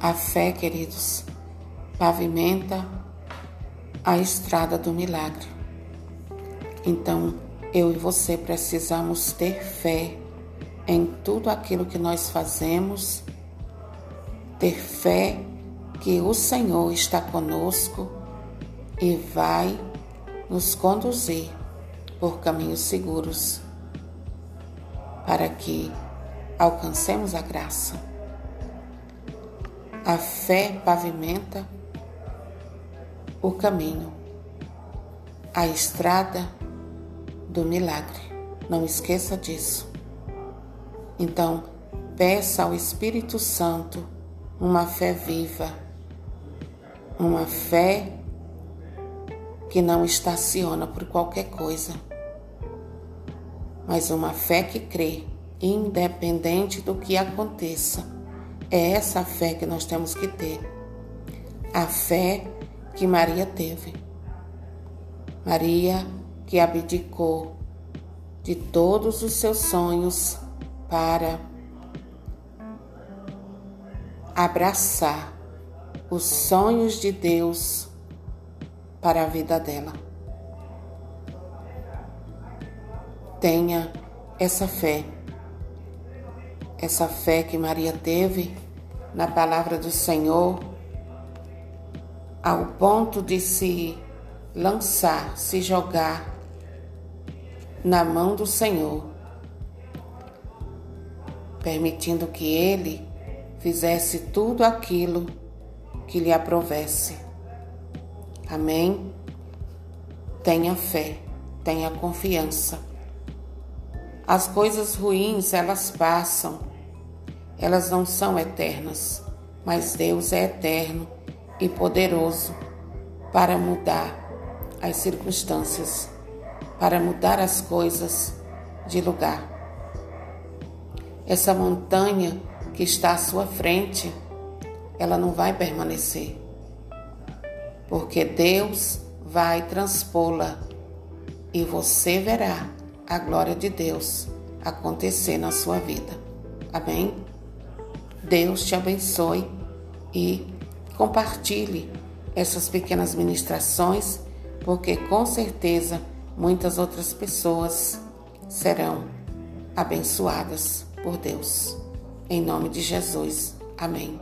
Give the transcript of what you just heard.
A fé, queridos, pavimenta a estrada do milagre. Então, eu e você precisamos ter fé em tudo aquilo que nós fazemos, ter fé que o Senhor está conosco e vai nos conduzir por caminhos seguros para que alcancemos a graça. A fé pavimenta o caminho, a estrada do milagre. Não esqueça disso. Então, peça ao Espírito Santo uma fé viva, uma fé que não estaciona por qualquer coisa, mas uma fé que crê, independente do que aconteça. É essa fé que nós temos que ter. A fé que Maria teve. Maria que abdicou de todos os seus sonhos para abraçar os sonhos de Deus para a vida dela. Tenha essa fé, essa fé que Maria teve na palavra do Senhor, ao ponto de se lançar, se jogar na mão do Senhor, permitindo que Ele fizesse tudo aquilo que lhe aprovesse. Amém? Tenha fé, tenha confiança. As coisas ruins, elas passam, elas não são eternas, mas Deus é eterno e poderoso para mudar as circunstâncias para mudar as coisas de lugar. Essa montanha que está à sua frente, ela não vai permanecer, porque Deus vai transpô-la e você verá a glória de Deus acontecer na sua vida. Amém? Deus te abençoe e compartilhe essas pequenas ministrações, porque com certeza muitas outras pessoas serão abençoadas por Deus. Em nome de Jesus. Amém.